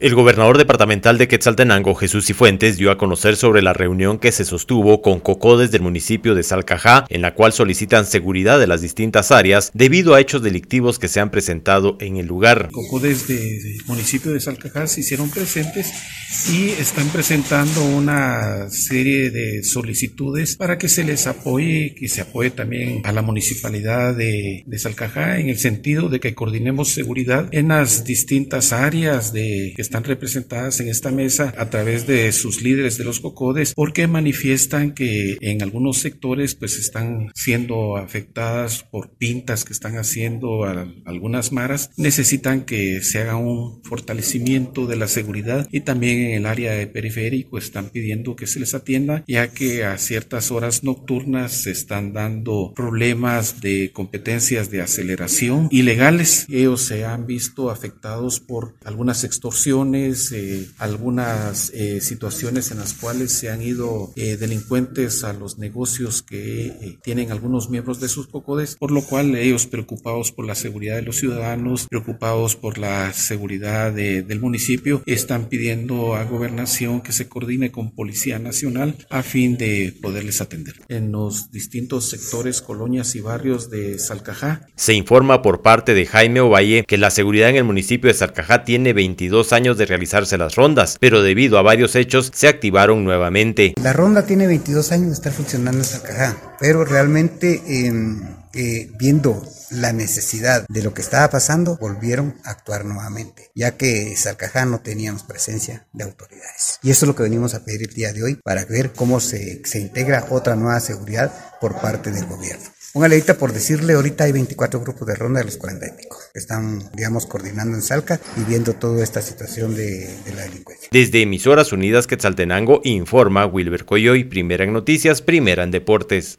El gobernador departamental de Quetzaltenango, Jesús Cifuentes, dio a conocer sobre la reunión que se sostuvo con cocodes del municipio de Salcajá, en la cual solicitan seguridad de las distintas áreas debido a hechos delictivos que se han presentado en el lugar. Cocodes del municipio de Salcajá se hicieron presentes y están presentando una serie de solicitudes para que se les apoye, que se apoye también a la municipalidad de, de Salcajá en el sentido de que coordinemos seguridad en las distintas áreas de están representadas en esta mesa a través de sus líderes de los cocodes porque manifiestan que en algunos sectores pues están siendo afectadas por pintas que están haciendo algunas maras. Necesitan que se haga un fortalecimiento de la seguridad y también en el área de periférico están pidiendo que se les atienda ya que a ciertas horas nocturnas se están dando problemas de competencias de aceleración ilegales. Ellos se han visto afectados por algunas extorsiones eh, algunas eh, situaciones en las cuales se han ido eh, delincuentes a los negocios que tienen algunos miembros de sus cocodes, por lo cual ellos preocupados por la seguridad de los ciudadanos, preocupados por la seguridad del municipio, están pidiendo a gobernación que se coordine con Policía Nacional a fin de poderles atender. En los distintos sectores, colonias y barrios de Salcajá. Se informa por parte de Jaime Ovalle que la seguridad en el municipio de Salcajá tiene 22 años de realizarse las rondas, pero debido a varios hechos se activaron nuevamente. La ronda tiene 22 años de estar funcionando en Salcajá, pero realmente em, eh, viendo la necesidad de lo que estaba pasando, volvieron a actuar nuevamente, ya que Salcajá no teníamos presencia de autoridades. Y eso es lo que venimos a pedir el día de hoy para ver cómo se, se integra otra nueva seguridad por parte del gobierno. Una leíta por decirle, ahorita hay 24 grupos de ronda de los 40 y pico, que están, digamos, coordinando en Salca y viendo toda esta situación de, de la delincuencia. Desde Emisoras Unidas Quetzaltenango informa Wilber Coyoy, primera en noticias, primera en deportes.